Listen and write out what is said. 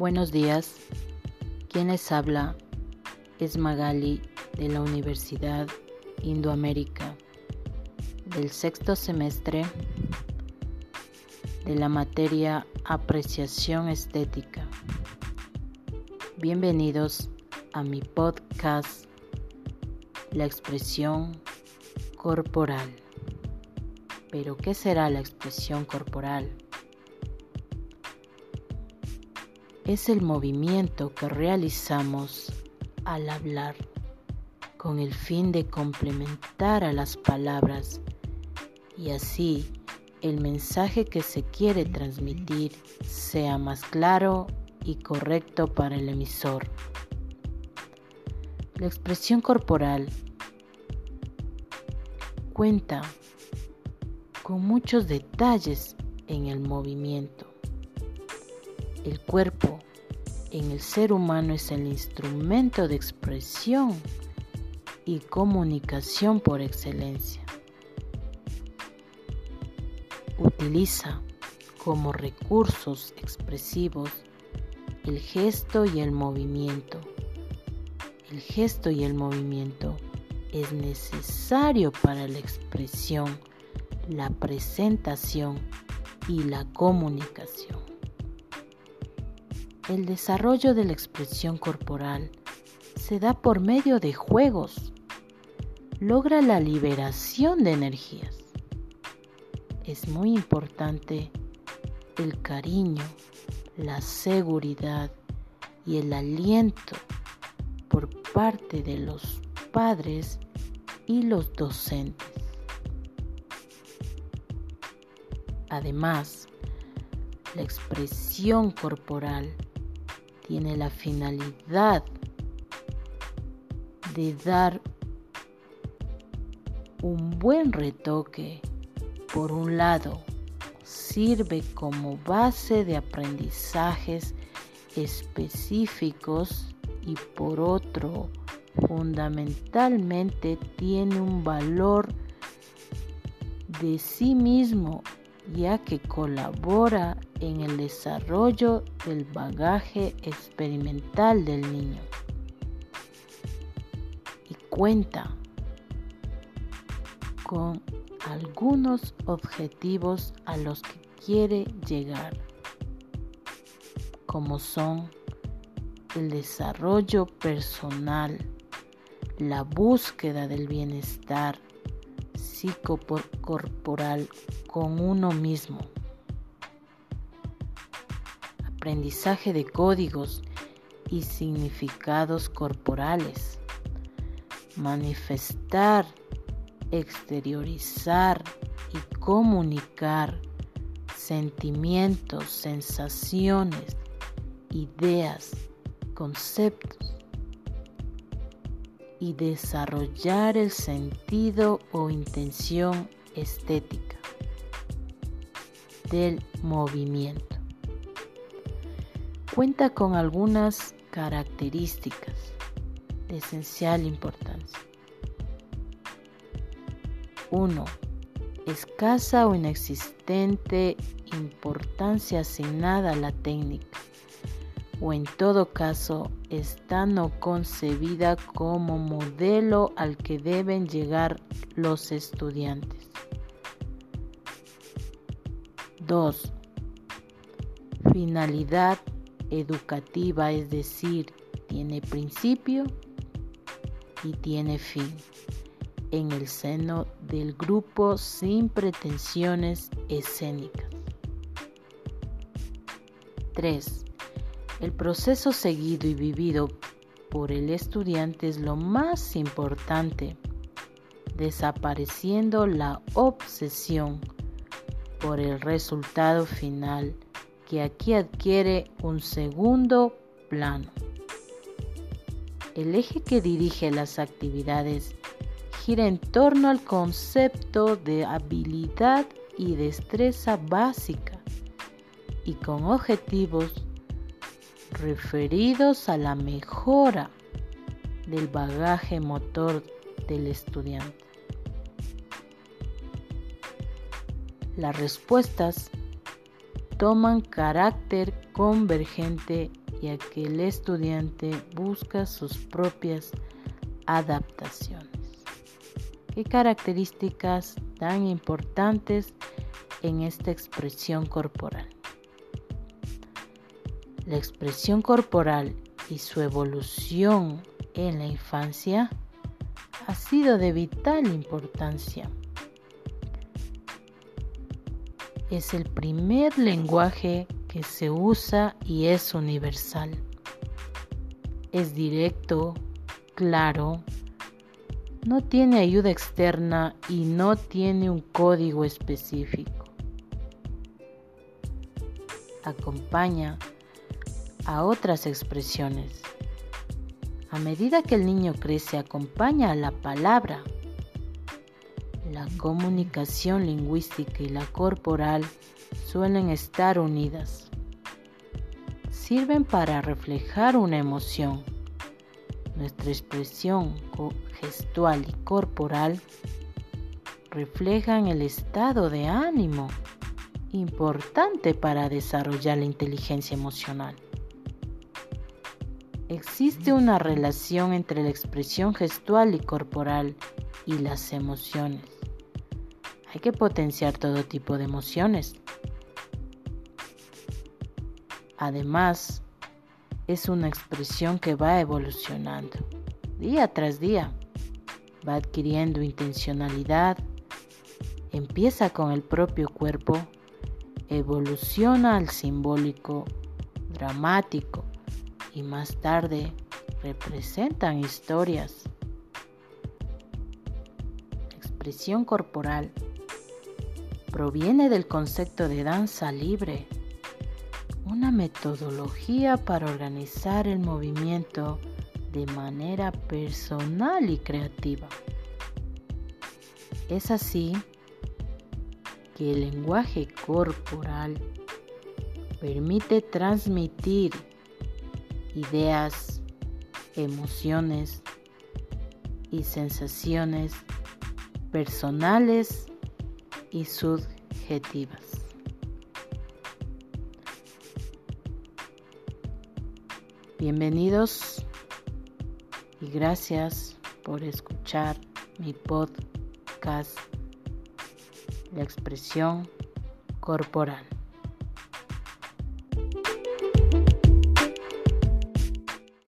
Buenos días. Quien les habla es Magali de la Universidad Indoamérica del sexto semestre de la materia Apreciación Estética. Bienvenidos a mi podcast La expresión corporal. Pero ¿qué será la expresión corporal? Es el movimiento que realizamos al hablar con el fin de complementar a las palabras y así el mensaje que se quiere transmitir sea más claro y correcto para el emisor. La expresión corporal cuenta con muchos detalles en el movimiento. El cuerpo en el ser humano es el instrumento de expresión y comunicación por excelencia. Utiliza como recursos expresivos el gesto y el movimiento. El gesto y el movimiento es necesario para la expresión la presentación y la comunicación. El desarrollo de la expresión corporal se da por medio de juegos. Logra la liberación de energías. Es muy importante el cariño, la seguridad y el aliento por parte de los padres y los docentes. Además, la expresión corporal tiene la finalidad de dar un buen retoque. Por un lado, sirve como base de aprendizajes específicos y por otro, fundamentalmente tiene un valor de sí mismo ya que colabora en el desarrollo del bagaje experimental del niño y cuenta con algunos objetivos a los que quiere llegar, como son el desarrollo personal, la búsqueda del bienestar psicocorporal con uno mismo. Aprendizaje de códigos y significados corporales. Manifestar, exteriorizar y comunicar sentimientos, sensaciones, ideas, conceptos y desarrollar el sentido o intención estética del movimiento. Cuenta con algunas características de esencial importancia. 1. Escasa o inexistente importancia asignada a la técnica o en todo caso está no concebida como modelo al que deben llegar los estudiantes. 2. Finalidad educativa, es decir, tiene principio y tiene fin en el seno del grupo sin pretensiones escénicas. 3. El proceso seguido y vivido por el estudiante es lo más importante, desapareciendo la obsesión por el resultado final que aquí adquiere un segundo plano. El eje que dirige las actividades gira en torno al concepto de habilidad y destreza básica y con objetivos referidos a la mejora del bagaje motor del estudiante. Las respuestas toman carácter convergente ya que el estudiante busca sus propias adaptaciones. ¿Qué características tan importantes en esta expresión corporal? La expresión corporal y su evolución en la infancia ha sido de vital importancia. Es el primer lenguaje que se usa y es universal. Es directo, claro, no tiene ayuda externa y no tiene un código específico. Acompaña a otras expresiones. A medida que el niño crece, acompaña a la palabra. La comunicación lingüística y la corporal suelen estar unidas. Sirven para reflejar una emoción. Nuestra expresión gestual y corporal reflejan el estado de ánimo importante para desarrollar la inteligencia emocional. Existe una relación entre la expresión gestual y corporal y las emociones. Hay que potenciar todo tipo de emociones, Además, es una expresión que va evolucionando día tras día. Va adquiriendo intencionalidad, empieza con el propio cuerpo, evoluciona al simbólico, dramático y más tarde representan historias. expresión corporal proviene del concepto de danza libre una metodología para organizar el movimiento de manera personal y creativa. Es así que el lenguaje corporal permite transmitir ideas, emociones y sensaciones personales y subjetivas. Bienvenidos y gracias por escuchar mi podcast La expresión corporal.